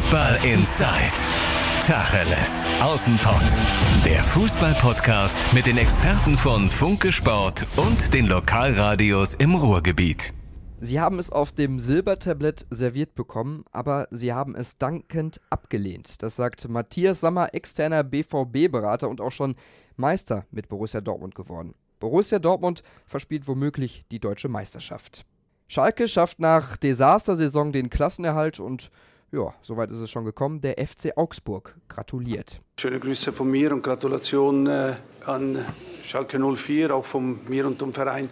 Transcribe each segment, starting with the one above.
Fußball Inside. Tacheles. Außenpott. Der Fußball-Podcast mit den Experten von Funke Sport und den Lokalradios im Ruhrgebiet. Sie haben es auf dem Silbertablett serviert bekommen, aber sie haben es dankend abgelehnt. Das sagt Matthias Sammer, externer BVB-Berater und auch schon Meister mit Borussia Dortmund geworden. Borussia Dortmund verspielt womöglich die deutsche Meisterschaft. Schalke schafft nach Desastersaison den Klassenerhalt und ja, soweit ist es schon gekommen. Der FC Augsburg gratuliert. Schöne Grüße von mir und Gratulation äh, an Schalke 04, auch von mir und dem Verein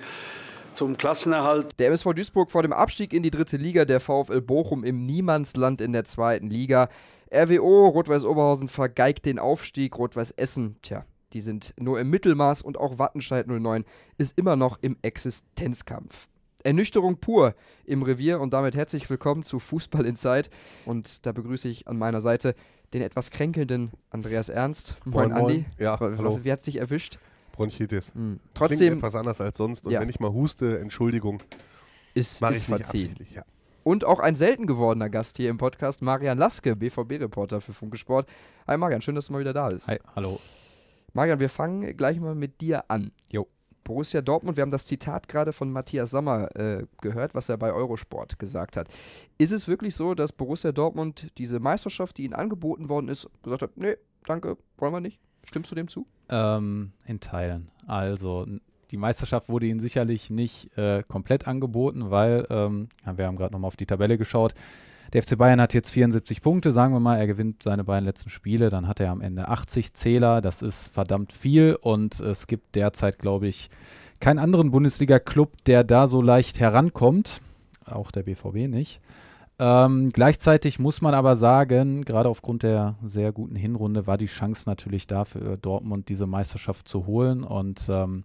zum Klassenerhalt. Der MSV Duisburg vor dem Abstieg in die dritte Liga, der VfL Bochum im Niemandsland in der zweiten Liga. RWO, Rot-Weiß Oberhausen vergeigt den Aufstieg, Rot-Weiß Essen, tja, die sind nur im Mittelmaß und auch Wattenscheid 09 ist immer noch im Existenzkampf. Ernüchterung pur im Revier und damit herzlich willkommen zu Fußball Inside. Und da begrüße ich an meiner Seite den etwas kränkelnden Andreas Ernst. Moin, moin. Andi. Ja, Was, hallo. Wie hat es dich erwischt? Bronchitis. Mhm. Trotzdem. Klingt etwas anders als sonst. Und ja. wenn ich mal huste, Entschuldigung. Ist, ist verziehen. Ja. Und auch ein selten gewordener Gast hier im Podcast, Marian Laske, BVB-Reporter für Funke Sport. Hi Marian, schön, dass du mal wieder da bist. Hi, hallo. Marian, wir fangen gleich mal mit dir an. Jo. Borussia Dortmund, wir haben das Zitat gerade von Matthias Sommer äh, gehört, was er bei Eurosport gesagt hat. Ist es wirklich so, dass Borussia Dortmund diese Meisterschaft, die ihnen angeboten worden ist, gesagt hat, nee, danke, wollen wir nicht? Stimmst du dem zu? Ähm, in Teilen. Also die Meisterschaft wurde ihnen sicherlich nicht äh, komplett angeboten, weil, ähm, wir haben gerade nochmal auf die Tabelle geschaut, der FC Bayern hat jetzt 74 Punkte, sagen wir mal, er gewinnt seine beiden letzten Spiele, dann hat er am Ende 80 Zähler, das ist verdammt viel. Und es gibt derzeit, glaube ich, keinen anderen Bundesliga-Club, der da so leicht herankommt, auch der BVB nicht. Ähm, gleichzeitig muss man aber sagen, gerade aufgrund der sehr guten Hinrunde war die Chance natürlich da für Dortmund, diese Meisterschaft zu holen. Und ähm,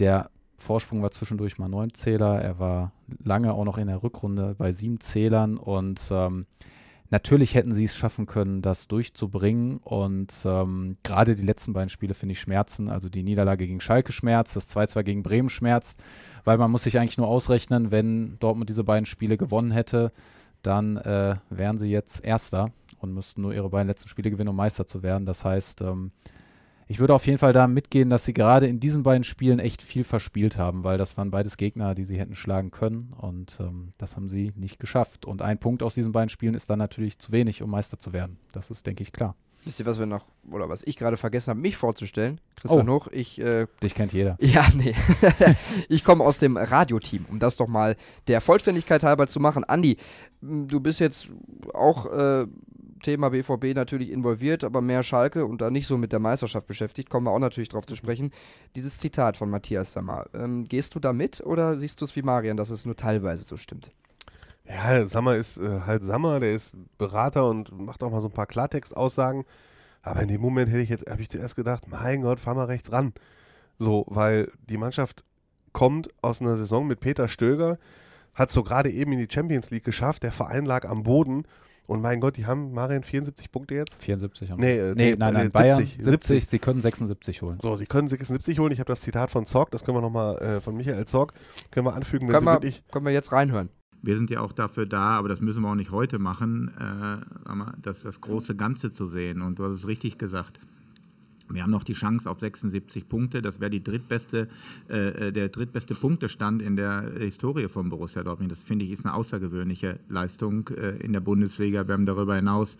der Vorsprung war zwischendurch mal neun Zähler. Er war lange auch noch in der Rückrunde bei sieben Zählern und ähm, natürlich hätten sie es schaffen können, das durchzubringen. Und ähm, gerade die letzten beiden Spiele finde ich schmerzen. Also die Niederlage gegen Schalke schmerzt, das 2-2 gegen Bremen schmerzt, weil man muss sich eigentlich nur ausrechnen, wenn Dortmund diese beiden Spiele gewonnen hätte, dann äh, wären sie jetzt Erster und müssten nur ihre beiden letzten Spiele gewinnen, um Meister zu werden. Das heißt, ähm, ich würde auf jeden Fall da mitgehen, dass sie gerade in diesen beiden Spielen echt viel verspielt haben, weil das waren beides Gegner, die sie hätten schlagen können und ähm, das haben sie nicht geschafft. Und ein Punkt aus diesen beiden Spielen ist dann natürlich zu wenig, um Meister zu werden. Das ist, denke ich, klar. Wisst ihr, was wir noch, oder was ich gerade vergessen habe, mich vorzustellen? Christian oh, Hoch, ich. Äh, dich kennt jeder. Ja, nee. ich komme aus dem Radioteam, um das doch mal der Vollständigkeit halber zu machen. Andi, du bist jetzt auch äh, Thema BVB natürlich involviert, aber mehr Schalke und da nicht so mit der Meisterschaft beschäftigt, kommen wir auch natürlich drauf zu sprechen. Dieses Zitat von Matthias Sammer, ähm, gehst du da mit oder siehst du es wie Marian, dass es nur teilweise so stimmt? Ja, Sammer ist äh, halt Sammer, der ist Berater und macht auch mal so ein paar Klartextaussagen. Aber in dem Moment hätte ich jetzt, habe ich zuerst gedacht, mein Gott, fahr mal rechts ran. So, weil die Mannschaft kommt aus einer Saison mit Peter Stöger, hat so gerade eben in die Champions League geschafft, der Verein lag am Boden und mein Gott, die haben Marian 74 Punkte jetzt? 74 haben nee, äh, nee, nein, nein, 70, Bayern 70, 70, sie können 76 holen. So, sie können 76 holen. Ich habe das Zitat von Zorg, das können wir nochmal äh, von Michael Zorg, können wir anfügen, wenn können, wir, wirklich können wir jetzt reinhören. Wir sind ja auch dafür da, aber das müssen wir auch nicht heute machen, äh, das, das große Ganze zu sehen. Und du hast es richtig gesagt. Wir haben noch die Chance auf 76 Punkte. Das wäre drittbeste, äh, der drittbeste Punktestand in der Historie von Borussia Dortmund. Das finde ich ist eine außergewöhnliche Leistung äh, in der Bundesliga. Wir haben darüber hinaus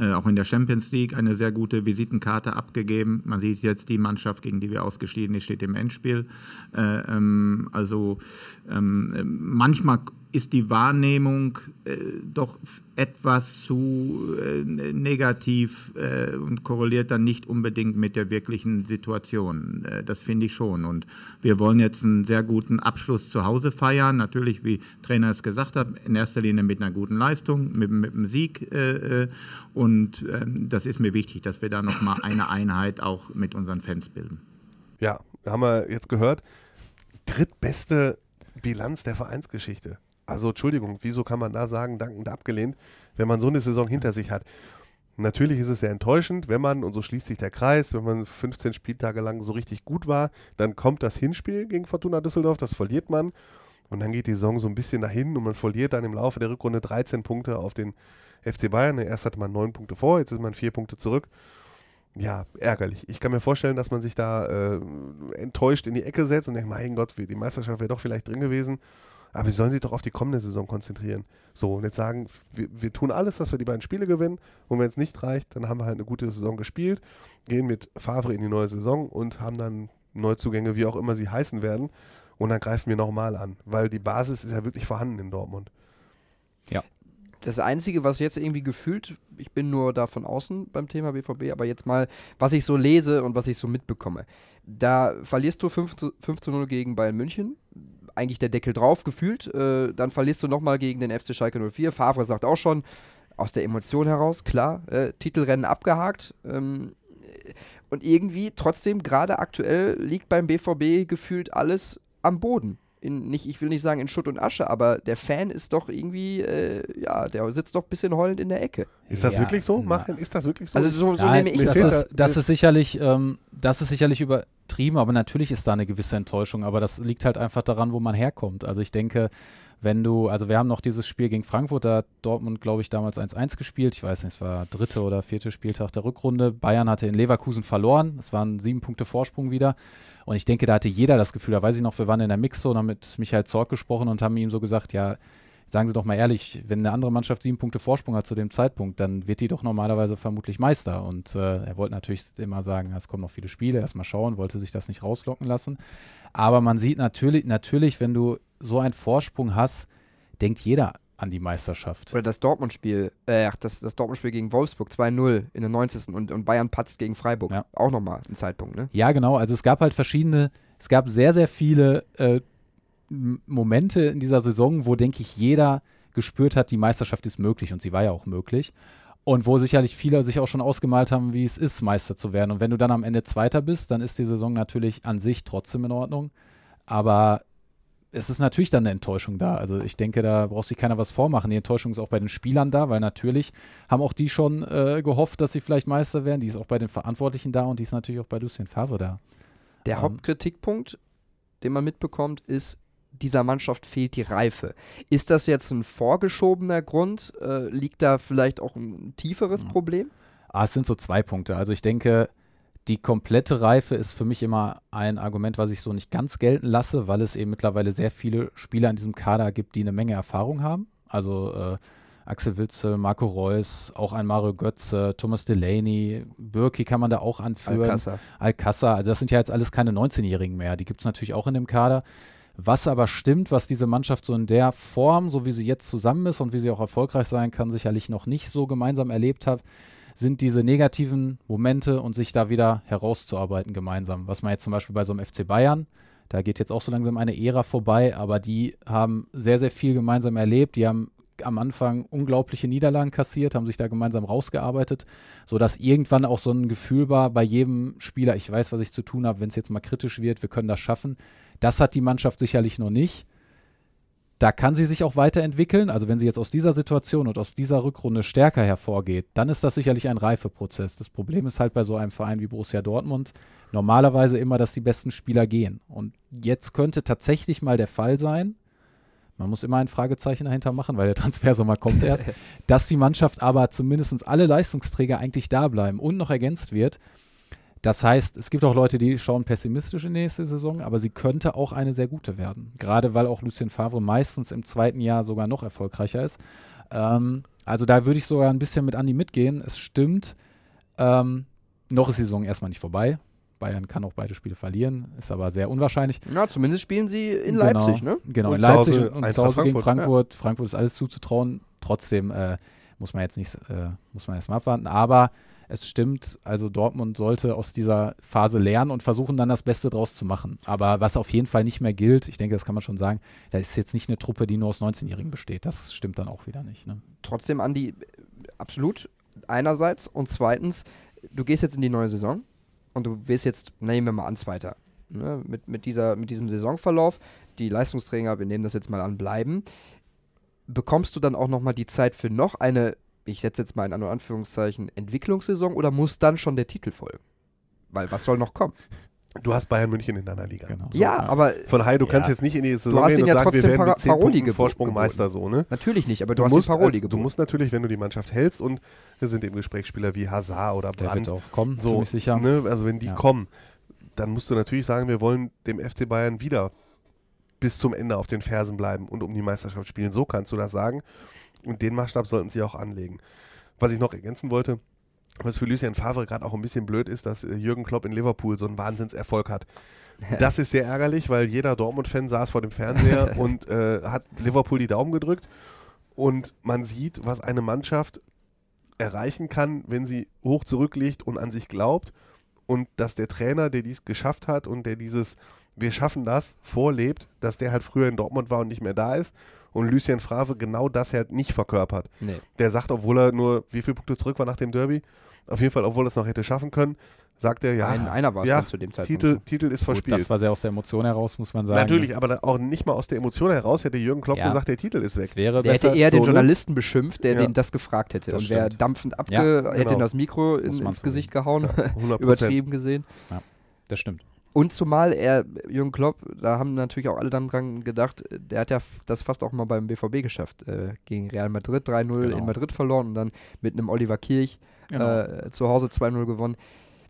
äh, auch in der Champions League eine sehr gute Visitenkarte abgegeben. Man sieht jetzt die Mannschaft, gegen die wir ausgeschieden sind, steht im Endspiel. Äh, ähm, also ähm, manchmal ist die Wahrnehmung äh, doch etwas zu äh, negativ äh, und korreliert dann nicht unbedingt mit der wirklichen Situation. Äh, das finde ich schon. Und wir wollen jetzt einen sehr guten Abschluss zu Hause feiern. Natürlich, wie Trainer es gesagt hat, in erster Linie mit einer guten Leistung, mit, mit einem Sieg. Äh, äh, und ähm, das ist mir wichtig, dass wir da nochmal eine Einheit auch mit unseren Fans bilden. Ja, haben wir jetzt gehört. Drittbeste Bilanz der Vereinsgeschichte. Also Entschuldigung, wieso kann man da sagen, dankend abgelehnt, wenn man so eine Saison hinter sich hat? Natürlich ist es sehr enttäuschend, wenn man, und so schließt sich der Kreis, wenn man 15 Spieltage lang so richtig gut war, dann kommt das Hinspiel gegen Fortuna Düsseldorf, das verliert man. Und dann geht die Saison so ein bisschen dahin und man verliert dann im Laufe der Rückrunde 13 Punkte auf den FC Bayern. Erst hatte man neun Punkte vor, jetzt ist man vier Punkte zurück. Ja, ärgerlich. Ich kann mir vorstellen, dass man sich da äh, enttäuscht in die Ecke setzt und denkt, mein Gott, die Meisterschaft wäre doch vielleicht drin gewesen. Aber sie sollen sich doch auf die kommende Saison konzentrieren. So, und jetzt sagen, wir, wir tun alles, dass wir die beiden Spiele gewinnen. Und wenn es nicht reicht, dann haben wir halt eine gute Saison gespielt, gehen mit Favre in die neue Saison und haben dann Neuzugänge, wie auch immer sie heißen werden. Und dann greifen wir nochmal an, weil die Basis ist ja wirklich vorhanden in Dortmund. Ja. Das Einzige, was jetzt irgendwie gefühlt, ich bin nur da von außen beim Thema BVB, aber jetzt mal, was ich so lese und was ich so mitbekomme. Da verlierst du 5 zu, 5 zu 0 gegen Bayern München, eigentlich der Deckel drauf gefühlt. Äh, dann verlierst du nochmal gegen den FC Schalke 04. Favre sagt auch schon, aus der Emotion heraus, klar, äh, Titelrennen abgehakt. Ähm, und irgendwie trotzdem, gerade aktuell, liegt beim BVB gefühlt alles am Boden. In, nicht, ich will nicht sagen in Schutt und Asche, aber der Fan ist doch irgendwie, äh, ja, der sitzt doch ein bisschen heulend in der Ecke. Ist das Ja, wirklich so? na. Machen, ist das wirklich so? Also so, so Nein, nehme ich das ist, da- das ist sicherlich, ähm, das ist sicherlich übertrieben, aber natürlich ist da eine gewisse Enttäuschung. Aber das liegt halt einfach daran, wo man herkommt. Also ich denke, wenn du, also wir haben noch dieses Spiel gegen Frankfurt, da hat Dortmund, glaube ich, damals 1-1 gespielt. Ich weiß nicht, es war dritte oder vierte Spieltag der Rückrunde. Bayern hatte in Leverkusen verloren. Es waren sieben Punkte Vorsprung wieder. Und ich denke, da hatte jeder das Gefühl, da weiß ich noch, wir waren in der Mixzone, haben mit Michael Zorc gesprochen und haben ihm so gesagt, ja, sagen Sie doch mal ehrlich, wenn eine andere Mannschaft sieben Punkte Vorsprung hat zu dem Zeitpunkt, dann wird die doch normalerweise vermutlich Meister. Und äh, er wollte natürlich immer sagen, es kommen noch viele Spiele, erstmal schauen, wollte sich das nicht rauslocken lassen. Aber man sieht natürlich, natürlich, wenn du so einen Vorsprung hast, denkt jeder an die Meisterschaft. Oder das Dortmund-Spiel, äh, das, das Dortmund-Spiel gegen Wolfsburg 2-0 in der 90. Und, und Bayern patzt gegen Freiburg. Ja. Auch nochmal ein Zeitpunkt, ne? Ja, genau. Also es gab halt verschiedene, es gab sehr, sehr viele äh, Momente in dieser Saison, wo, denke ich, jeder gespürt hat, die Meisterschaft ist möglich und sie war ja auch möglich. Und wo sicherlich viele sich auch schon ausgemalt haben, wie es ist, Meister zu werden. Und wenn du dann am Ende Zweiter bist, dann ist die Saison natürlich an sich trotzdem in Ordnung. Aber es ist natürlich dann eine Enttäuschung da. Also ich denke, da braucht sich keiner was vormachen. Die Enttäuschung ist auch bei den Spielern da, weil natürlich haben auch die schon äh, gehofft, dass sie vielleicht Meister werden. Die ist auch bei den Verantwortlichen da und die ist natürlich auch bei Lucien Favre da. Der Ähm. Hauptkritikpunkt, den man mitbekommt, ist, dieser Mannschaft fehlt die Reife. Ist das jetzt ein vorgeschobener Grund? Äh, liegt da vielleicht auch ein tieferes Ja. Problem? Ah, es sind so zwei Punkte. Also ich denke, die komplette Reife ist für mich immer ein Argument, was ich so nicht ganz gelten lasse, weil es eben mittlerweile sehr viele Spieler in diesem Kader gibt, die eine Menge Erfahrung haben. Also äh, Axel Witzel, Marco Reus, auch ein Mario Götze, Thomas Delaney, Birki kann man da auch anführen. Alcázar. Alcázar, also das sind ja jetzt alles keine 19-Jährigen mehr, die gibt es natürlich auch in dem Kader. Was aber stimmt, was diese Mannschaft so in der Form, so wie sie jetzt zusammen ist und wie sie auch erfolgreich sein kann, sicherlich noch nicht so gemeinsam erlebt hat, sind diese negativen Momente und sich da wieder herauszuarbeiten gemeinsam. Was man jetzt zum Beispiel bei so einem FC Bayern, da geht jetzt auch so langsam eine Ära vorbei, aber die haben sehr, sehr viel gemeinsam erlebt. Die haben am Anfang unglaubliche Niederlagen kassiert, haben sich da gemeinsam rausgearbeitet, sodass irgendwann auch so ein Gefühl war bei jedem Spieler, ich weiß, was ich zu tun habe, wenn es jetzt mal kritisch wird, wir können das schaffen. Das hat die Mannschaft sicherlich noch nicht. Da kann sie sich auch weiterentwickeln. Also wenn sie jetzt aus dieser Situation und aus dieser Rückrunde stärker hervorgeht, dann ist das sicherlich ein Reifeprozess. Das Problem ist halt bei so einem Verein wie Borussia Dortmund normalerweise immer, dass die besten Spieler gehen. Und jetzt könnte tatsächlich mal der Fall sein, man muss immer ein Fragezeichen dahinter machen, weil der Transfersommer kommt erst, dass die Mannschaft aber zumindest alle Leistungsträger eigentlich da bleiben und noch ergänzt wird. Das heißt, es gibt auch Leute, die schauen pessimistisch in die nächste Saison, aber sie könnte auch eine sehr gute werden. Gerade weil auch Lucien Favre meistens im zweiten Jahr sogar noch erfolgreicher ist. Ähm, also da würde ich sogar ein bisschen mit Andi mitgehen. Es stimmt, ähm, noch ist die Saison erstmal nicht vorbei. Bayern kann auch beide Spiele verlieren, ist aber sehr unwahrscheinlich. Ja, zumindest spielen sie in Genau, Leipzig, ne? Genau, Und in zu Leipzig Hause und, zu Hause gegen Frankfurt, Frankfurt. Frankfurt ist alles zuzutrauen. Trotzdem äh, muss man jetzt nicht, äh, muss man erstmal abwarten. Aber es stimmt, also Dortmund sollte aus dieser Phase lernen und versuchen dann das Beste draus zu machen. Aber was auf jeden Fall nicht mehr gilt, ich denke, das kann man schon sagen, da ist jetzt nicht eine Truppe, die nur aus 19-Jährigen besteht. Das stimmt dann auch wieder nicht. Ne? Trotzdem, Andi, absolut. Einerseits. Und zweitens, du gehst jetzt in die neue Saison und du wirst jetzt, nehmen wir mal an, Zweiter. Ne? Mit, mit, dieser, mit diesem Saisonverlauf, die Leistungsträger, wir nehmen das jetzt mal an, bleiben. Bekommst du dann auch nochmal die Zeit für noch eine, ich setze jetzt mal in Anführungszeichen, Entwicklungssaison oder muss dann schon der Titel folgen? Weil was soll noch kommen? Du hast Bayern München in deiner Liga. Genau. ja, aber Von Hai, du Ja. kannst jetzt nicht in die Saison hast gehen ihn und ja sagen, wir trotzdem werden mit 10 Paroli Punkten Vorsprung geboten. Meister so, ne? natürlich nicht, aber du, Du hast musst, Paroli als, du geboten. musst natürlich, wenn du die Mannschaft hältst und wir sind eben Gesprächsspieler wie Hazard oder Der Brandt, wird auch kommen, so, sicher. Ne, also wenn die Ja. kommen, dann musst du natürlich sagen, wir wollen dem FC Bayern wieder bis zum Ende auf den Fersen bleiben und um die Meisterschaft spielen. So kannst du das sagen. Und den Maßstab sollten sie auch anlegen. Was ich noch ergänzen wollte, was für Lucien Favre gerade auch ein bisschen blöd ist, dass äh, Jürgen Klopp in Liverpool so einen Wahnsinnserfolg hat. Das ist sehr ärgerlich, weil jeder Dortmund-Fan saß vor dem Fernseher und äh, hat Liverpool die Daumen gedrückt. Und man sieht, was eine Mannschaft erreichen kann, wenn sie hoch zurückliegt und an sich glaubt. Und dass der Trainer, der dies geschafft hat und der dieses Wir schaffen das vorlebt, dass der halt früher in Dortmund war und nicht mehr da ist. Und Lucien Favre genau das halt nicht verkörpert. Nee. Der sagt, obwohl er nur wie viele Punkte zurück war nach dem Derby, auf jeden Fall, obwohl er es noch hätte schaffen können, sagt er, ja, Ein, einer war es ja, zu dem Zeitpunkt. Titel, Titel ist Gut, verspielt. das war sehr aus der Emotion heraus, muss man sagen. Natürlich, aber auch nicht mal aus der Emotion heraus hätte Jürgen Klopp Ja. gesagt, der Titel ist weg. Es wäre Der hätte eher so, den ne? Journalisten beschimpft, der Ja. den das gefragt hätte. Das und wäre dampfend abge Ja, hätte ihm genau. das Mikro in, ins Gesicht gehauen, 100%. übertrieben gesehen. das stimmt. Und zumal er, Jürgen Klopp, da haben natürlich auch alle dann dran gedacht, der hat ja das fast auch mal beim BVB geschafft. Äh, gegen Real Madrid 3-0 Genau. in Madrid verloren und dann mit einem Oliver Kirch Genau. äh, zu Hause 2-0 gewonnen.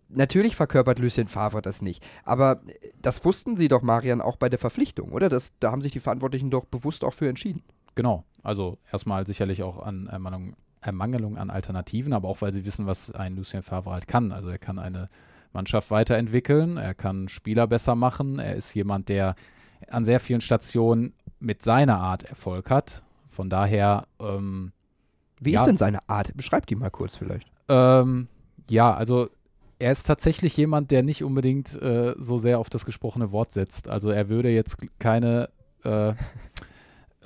Natürlich verkörpert Lucien Favre das nicht. Aber das wussten sie doch, Marian, auch bei der Verpflichtung, oder? Das, da haben sich die Verantwortlichen doch bewusst auch für entschieden. Genau. Also erstmal sicherlich auch an Ermangelung, Ermangelung an Alternativen, aber auch weil sie wissen, was ein Lucien Favre halt kann. Also er kann eine Mannschaft weiterentwickeln, er kann Spieler besser machen, er ist jemand, der an sehr vielen Stationen mit seiner Art Erfolg hat. Von daher, ähm, Wie Ja. ist denn seine Art? Beschreib die mal kurz vielleicht. ähm, ja, also er ist tatsächlich jemand, der nicht unbedingt äh, so sehr auf das gesprochene Wort setzt. Also er würde jetzt keine äh,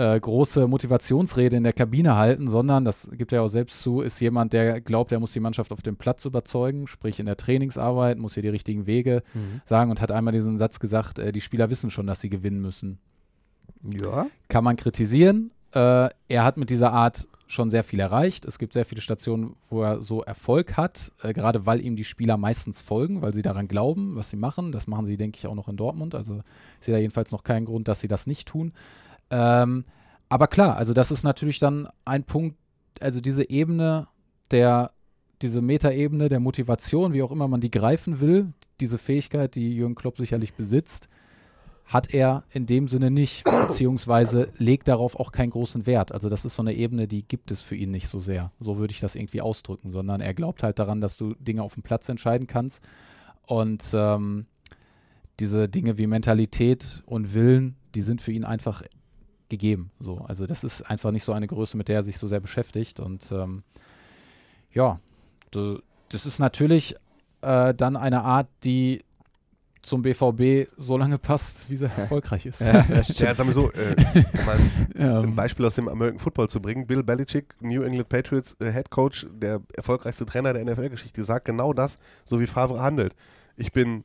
äh, große Motivationsrede in der Kabine halten, sondern, das gibt er ja auch selbst zu, ist jemand, der glaubt, er muss die Mannschaft auf dem Platz überzeugen, sprich in der Trainingsarbeit, muss hier die richtigen Wege sagen und hat einmal diesen Satz gesagt, äh, die Spieler wissen schon, dass sie gewinnen müssen. Ja. Kann man kritisieren. Äh, er hat mit dieser Art schon sehr viel erreicht. Es gibt sehr viele Stationen, wo er so Erfolg hat, äh, gerade weil ihm die Spieler meistens folgen, weil sie daran glauben, was sie machen. Das machen sie, denke ich, auch noch in Dortmund. Also ich sehe da jedenfalls noch keinen Grund, dass sie das nicht tun. Ähm, aber klar, also das ist natürlich dann ein Punkt, also diese Ebene der, diese Metaebene der Motivation, wie auch immer man die greifen will, diese Fähigkeit, die Jürgen Klopp sicherlich besitzt, hat er in dem Sinne nicht, beziehungsweise legt darauf auch keinen großen Wert. Also das ist so eine Ebene, die gibt es für ihn nicht so sehr. So würde ich das irgendwie ausdrücken, sondern er glaubt halt daran, dass du Dinge auf dem Platz entscheiden kannst. Und ähm, diese Dinge wie Mentalität und Willen, die sind für ihn einfach gegeben. So. Also das ist einfach nicht so eine Größe, mit der er sich so sehr beschäftigt. Und ähm, ja, das ist natürlich äh, dann eine Art, die zum BVB so lange passt, wie sie erfolgreich ist. Ja, jetzt sagen wir so, äh, um mal ein Beispiel aus dem American Football zu bringen. Bill Belichick, New England Patriots äh, Head Coach, der erfolgreichste Trainer der NFL-Geschichte, sagt genau das, so wie Favre handelt. Ich bin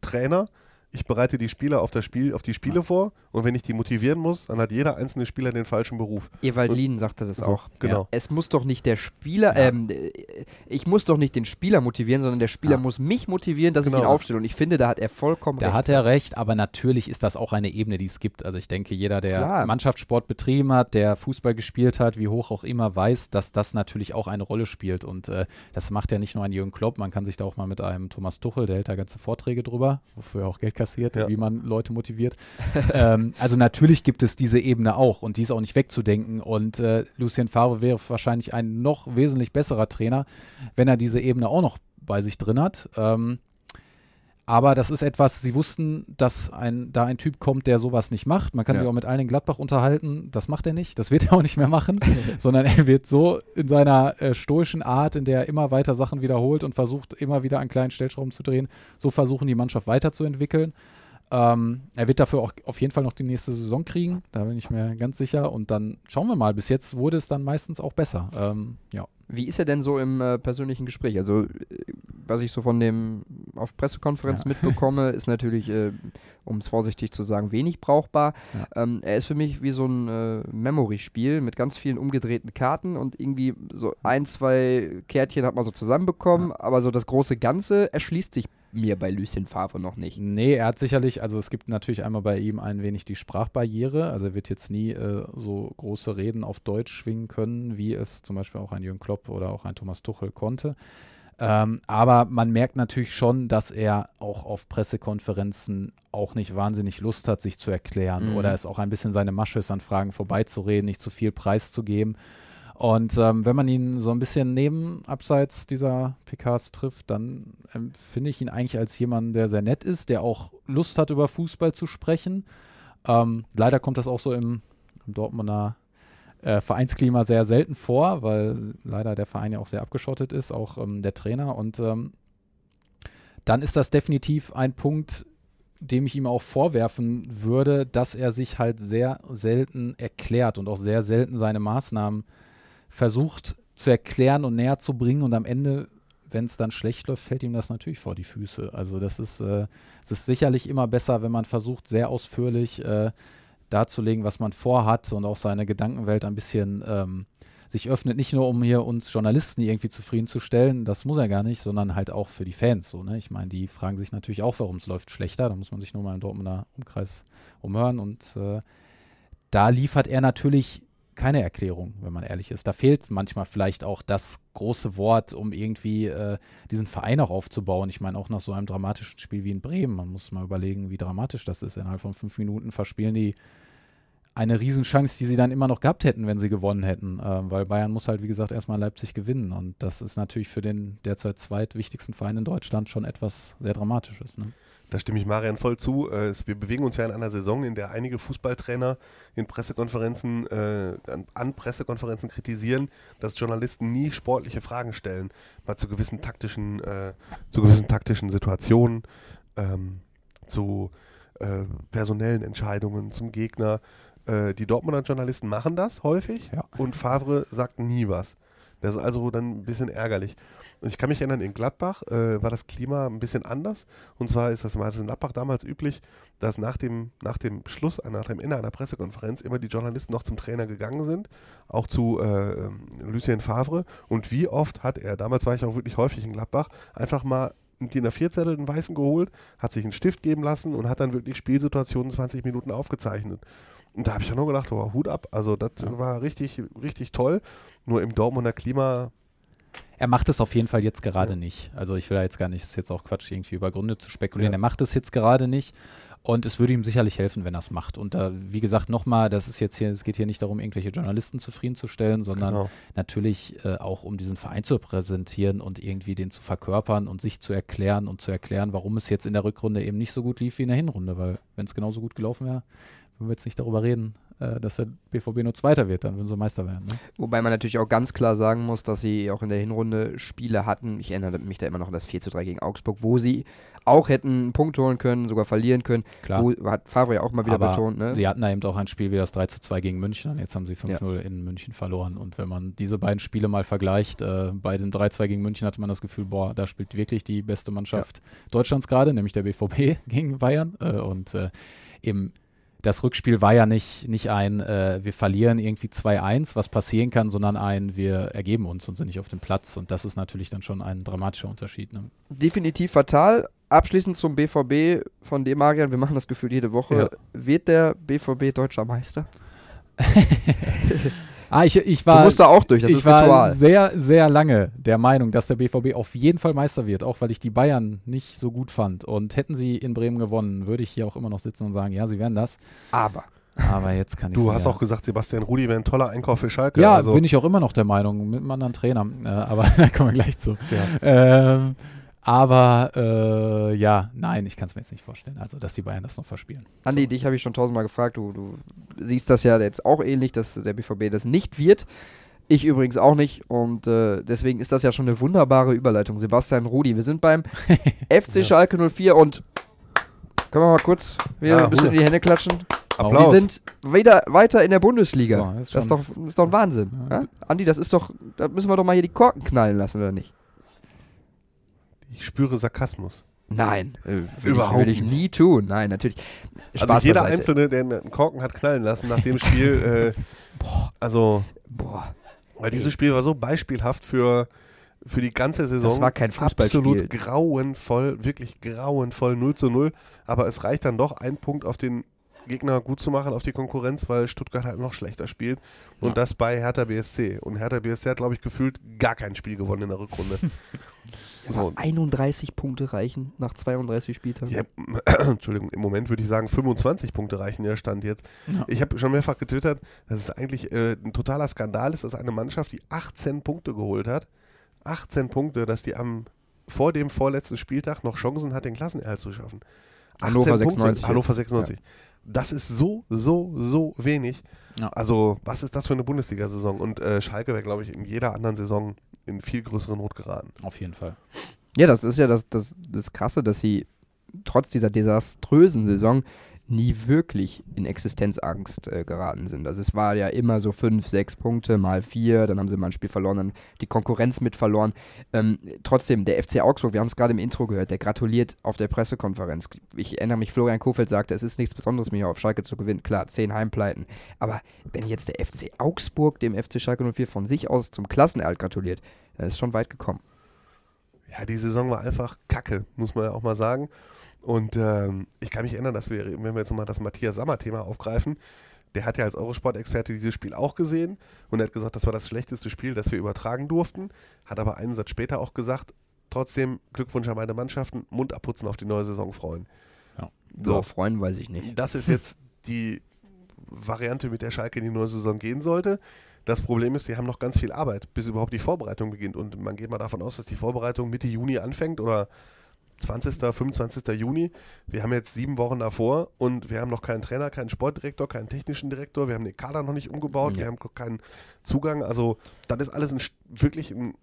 Trainer, ich bereite die Spieler auf, das Spiel, auf die Spiele vor und wenn ich die motivieren muss, dann hat jeder einzelne Spieler den falschen Beruf. Ewald Lien sagte das So, auch. Genau. Es muss doch nicht der Spieler, Ja. ähm, äh, ich muss doch nicht den Spieler motivieren, sondern der Spieler Ja. muss mich motivieren, dass ich Genau. ihn aufstelle. Und ich finde, da hat er vollkommen Da recht. hat er recht, aber natürlich ist das auch eine Ebene, die es gibt. Also ich denke, jeder, der Klar. Mannschaftssport betrieben hat, der Fußball gespielt hat, wie hoch auch immer, weiß, dass das natürlich auch eine Rolle spielt. Und äh, das macht ja nicht nur ein Jürgen Klopp, man kann sich da auch mal mit einem Thomas Tuchel, der hält da ganze Vorträge drüber, wofür er auch Geld kassiert, Ja. wie man Leute motiviert. ähm, also natürlich gibt es diese Ebene auch und die ist auch nicht wegzudenken. Und äh, Lucien Favre wäre wahrscheinlich ein noch wesentlich besserer Trainer, wenn er diese Ebene auch noch bei sich drin hat. Ähm, aber das ist etwas, sie wussten, dass ein, da ein Typ kommt, der sowas nicht macht. Man kann Ja. sich auch mit allen in Gladbach unterhalten. Das macht er nicht. Das wird er auch nicht mehr machen. sondern er wird so in seiner äh, stoischen Art, in der er immer weiter Sachen wiederholt und versucht, immer wieder an kleinen Stellschrauben zu drehen, so versuchen, die Mannschaft weiterzuentwickeln. Ähm, er wird dafür auch auf jeden Fall noch die nächste Saison kriegen. Da bin ich mir ganz sicher. Und dann schauen wir mal. Bis jetzt wurde es dann meistens auch besser. Ähm, ja. Wie ist er denn so im äh, persönlichen Gespräch? Also, äh, was ich so von dem auf Pressekonferenz Ja. mitbekomme, ist natürlich, äh, um es vorsichtig zu sagen, wenig brauchbar. Ähm, er ist für mich wie so ein äh, Memory-Spiel mit ganz vielen umgedrehten Karten und irgendwie so ein, zwei Kärtchen hat man so zusammenbekommen, aber so das große Ganze erschließt sich mir bei Lucien Favre noch nicht. Nee, er hat sicherlich, also es gibt natürlich einmal bei ihm ein wenig die Sprachbarriere. Also er wird jetzt nie äh, so große Reden auf Deutsch schwingen können, wie es zum Beispiel auch ein Jürgen Klopp oder auch ein Thomas Tuchel konnte. Ähm, aber man merkt natürlich schon, dass er auch auf Pressekonferenzen auch nicht wahnsinnig Lust hat, sich zu erklären Mhm. oder es auch ein bisschen seine Masche ist, an Fragen vorbeizureden, nicht zu viel preiszugeben. Und ähm, wenn man ihn so ein bisschen neben, abseits dieser PKs trifft, dann ähm, finde ich ihn eigentlich als jemanden, der sehr nett ist, der auch Lust hat, über Fußball zu sprechen. Ähm, leider kommt das auch so im, im Dortmunder äh, Vereinsklima sehr selten vor, weil leider der Verein ja auch sehr abgeschottet ist, auch ähm, der Trainer. Und ähm, dann ist das definitiv ein Punkt, dem ich ihm auch vorwerfen würde, dass er sich halt sehr selten erklärt und auch sehr selten seine Maßnahmen versucht zu erklären und näher zu bringen und am Ende, wenn es dann schlecht läuft, fällt ihm das natürlich vor die Füße. Also das ist, äh, es ist sicherlich immer besser, wenn man versucht, sehr ausführlich äh, darzulegen, was man vorhat und auch seine Gedankenwelt ein bisschen ähm, sich öffnet, nicht nur um hier uns Journalisten irgendwie zufriedenzustellen, das muss er gar nicht, sondern halt auch für die Fans. So, ne? Ich meine, die fragen sich natürlich auch, warum es läuft schlechter. Da muss man sich nur mal im Dortmunder Umkreis umhören und äh, da liefert er natürlich keine Erklärung, wenn man ehrlich ist. Da fehlt manchmal vielleicht auch das große Wort, um irgendwie äh, diesen Verein auch aufzubauen. Ich meine, auch nach so einem dramatischen Spiel wie in Bremen, man muss mal überlegen, wie dramatisch das ist. Innerhalb von fünf Minuten verspielen die eine Riesenchance, die sie dann immer noch gehabt hätten, wenn sie gewonnen hätten. Ähm, weil Bayern muss halt, wie gesagt, erstmal Leipzig gewinnen. Und das ist natürlich für den derzeit zweitwichtigsten Verein in Deutschland schon etwas sehr Dramatisches. Ne? Da stimme ich Marian voll zu. Äh, wir bewegen uns ja in einer Saison, in der einige Fußballtrainer in Pressekonferenzen, äh, an, an Pressekonferenzen kritisieren, dass Journalisten nie sportliche Fragen stellen, mal zu gewissen taktischen, äh, zu gewissen taktischen Situationen, ähm, zu äh, personellen Entscheidungen, zum Gegner. Äh, die Dortmunder Journalisten machen das häufig Ja. und Favre sagt nie was. Das ist also dann ein bisschen ärgerlich. Und ich kann mich erinnern, in Gladbach äh, war das Klima ein bisschen anders. Und zwar ist das mal in Gladbach damals üblich, dass nach dem, nach dem Schluss, nach dem Ende einer Pressekonferenz immer die Journalisten noch zum Trainer gegangen sind, auch zu äh, Lucien Favre. Und wie oft hat er, damals war ich auch wirklich häufig in Gladbach, einfach mal einen DIN A4-Zettel, einen weißen geholt, hat sich einen Stift geben lassen und hat dann wirklich Spielsituationen 20 Minuten aufgezeichnet. Und da habe ich auch nur gedacht, oh, Hut ab. Also das war richtig, richtig toll. Nur im Dortmunder Klima Er macht es auf jeden Fall jetzt gerade nicht. Also ich will da jetzt gar nicht, es ist jetzt auch Quatsch, irgendwie über Gründe zu spekulieren. Ja. Er macht es jetzt gerade nicht. Und es würde ihm sicherlich helfen, wenn er es macht. Und da, wie gesagt, nochmal, das ist jetzt hier, es geht hier nicht darum, irgendwelche Journalisten zufriedenzustellen, sondern Genau. natürlich äh, auch um diesen Verein zu präsentieren und irgendwie den zu verkörpern und sich zu erklären und zu erklären, warum es jetzt in der Rückrunde eben nicht so gut lief wie in der Hinrunde. Weil wenn es genauso gut gelaufen wäre, würden wir jetzt nicht darüber reden, äh, dass der BVB nur Zweiter wird, dann würden sie Meister werden. Ne? Wobei man natürlich auch ganz klar sagen muss, dass sie auch in der Hinrunde Spiele hatten. Ich erinnere mich da immer noch an das 4 zu 3 gegen Augsburg, wo sie auch hätten einen Punkt holen können, sogar verlieren können. Klar. Wo, hat Favre ja auch mal wieder Aber betont. Ne? Sie hatten da eben auch ein Spiel wie das 3 zu 2 gegen München jetzt haben sie 5-0 in München verloren. Und wenn man diese beiden Spiele mal vergleicht, äh, bei dem 3-2 gegen München hatte man das Gefühl, boah, da spielt wirklich die beste Mannschaft Deutschlands gerade, nämlich der BVB gegen Bayern. Äh, und äh, eben das Rückspiel war ja nicht, nicht ein, äh, wir verlieren irgendwie 2-1, was passieren kann, sondern ein, wir ergeben uns und sind nicht auf dem Platz. Und das ist natürlich dann schon ein dramatischer Unterschied. Ne? Definitiv fatal. Abschließend zum BVB von dem Marian, wir machen das gefühlt jede Woche. Ja. Wird der BVB deutscher Meister? Ah, ich, ich Du war. musst da auch durch, das ich ist war Ritual. sehr, sehr lange der Meinung, dass der BVB auf jeden Fall Meister wird, auch weil ich die Bayern nicht so gut fand. Und hätten sie in Bremen gewonnen, würde ich hier auch immer noch sitzen und sagen, ja, sie werden das. Aber Aber jetzt kann ich Du hast auch gesagt, Sebastian Rudi wäre ein toller Einkauf für Schalke. Ja, also, bin ich auch immer noch der Meinung, mit einem anderen Trainer. Äh, aber da kommen wir gleich zu. Ja. Ähm, aber äh, ja, nein, ich kann es mir jetzt nicht vorstellen. Also, dass die Bayern das noch verspielen. Andi, dich habe ich schon tausendmal gefragt. Du, du siehst das ja jetzt auch ähnlich, dass der BVB das nicht wird. Ich übrigens auch nicht. Und äh, deswegen ist das ja schon eine wunderbare Überleitung. Sebastian Rudi, wir sind beim FC Schalke 04 und können wir mal kurz wieder Ja, ein bisschen in die Hände klatschen. Applaus. Die sind wieder weiter in der Bundesliga. So, ist das ist doch, ist doch ein Wahnsinn. Ja. Ja? Andi, das ist doch, da müssen wir doch mal hier die Korken knallen lassen, oder nicht? Ich spüre Sarkasmus. Nein, äh, will, Überhaupt ich, will ich nie tun. Nein, natürlich. Also Spaß jeder beiseite. Einzelne, der einen Korken hat knallen lassen nach dem Spiel, äh, also, Boah. weil dieses Spiel war so beispielhaft für, für die ganze Saison Das war kein Fußballspiel. absolut grauenvoll, wirklich grauenvoll 0 zu 0. Aber es reicht dann doch, einen Punkt auf den Gegner gut zu machen, auf die Konkurrenz, weil Stuttgart halt noch schlechter spielt. Und Ja. das bei Hertha BSC. Und Hertha BSC hat, glaube ich, gefühlt gar kein Spiel gewonnen in der Rückrunde. so. 31 Punkte reichen nach 32 Spieltagen. Ja, Entschuldigung, im Moment würde ich sagen, 25 Punkte reichen der Stand jetzt. Ja. Ich habe schon mehrfach getwittert, dass es eigentlich äh, ein totaler Skandal ist, dass eine Mannschaft, die 18 Punkte geholt hat, 18 Punkte, dass die am vor dem vorletzten Spieltag noch Chancen hat, den Klassenerhalt zu schaffen. 18 Hannover Punkte, 96 Hannover jetzt. 96. Das ist so, so, so wenig. Ja. Also, was ist das für eine Bundesliga-Saison? Und äh, Schalke wäre, glaube ich, in jeder anderen Saison in viel größere Not geraten. Auf jeden Fall. Ja, das ist ja das, das, das Krasse, dass sie trotz dieser desaströsen Saison nie wirklich in Existenzangst äh, geraten sind. Also es war ja immer so fünf, sechs Punkte, mal vier, dann haben sie mal ein Spiel verloren, dann die Konkurrenz mit verloren. Ähm, trotzdem, der FC Augsburg, wir haben es gerade im Intro gehört, der gratuliert auf der Pressekonferenz. Ich erinnere mich, Florian Kofeld sagte, es ist nichts Besonderes, mich auf Schalke zu gewinnen. Klar, zehn Heimpleiten. Aber wenn jetzt der FC Augsburg dem FC Schalke 04 von sich aus zum Klassenerhalt gratuliert, dann ist schon weit gekommen. Ja, die Saison war einfach kacke, muss man ja auch mal sagen. Und ähm, ich kann mich erinnern, dass wir, wenn wir jetzt nochmal das Matthias Sammer-Thema aufgreifen, der hat ja als Eurosport-Experte dieses Spiel auch gesehen und er hat gesagt, das war das schlechteste Spiel, das wir übertragen durften. Hat aber einen Satz später auch gesagt, trotzdem Glückwunsch an meine Mannschaften, Mund abputzen auf die neue Saison freuen. So, So. freuen weiß ich nicht. Das ist jetzt die Variante, mit der Schalke in die neue Saison gehen sollte. Das Problem ist, sie haben noch ganz viel Arbeit, bis überhaupt die Vorbereitung beginnt. Und man geht mal davon aus, dass die Vorbereitung Mitte Juni anfängt oder 20., 25. Juni. Wir haben jetzt sieben Wochen davor und wir haben noch keinen Trainer, keinen Sportdirektor, keinen technischen Direktor. Wir haben den Kader noch nicht umgebaut, Ja. wir haben keinen Zugang. Also, das ist alles ein, wirklich ein